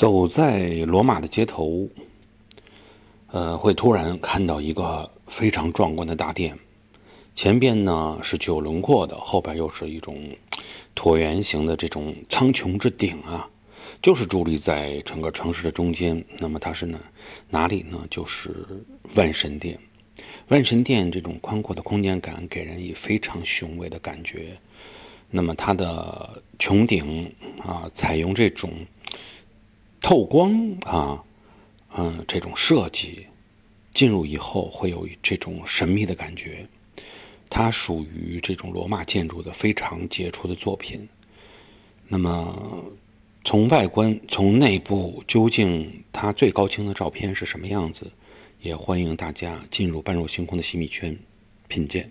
走在罗马的街头，呃，会突然看到一个非常壮观的大殿，前边呢是具有轮廓的，后边又是一种椭圆形的这种苍穹之顶啊，就是伫立在整个城市的中间。那么它是呢哪里呢？就是万神殿。万神殿这种宽阔的空间感，给人以非常雄伟的感觉。那么它的穹顶啊，采用这种。透光啊，嗯，这种设计进入以后会有这种神秘的感觉。它属于这种罗马建筑的非常杰出的作品。那么从外观、从内部，究竟它最高清的照片是什么样子？也欢迎大家进入半入星空的细密圈品鉴。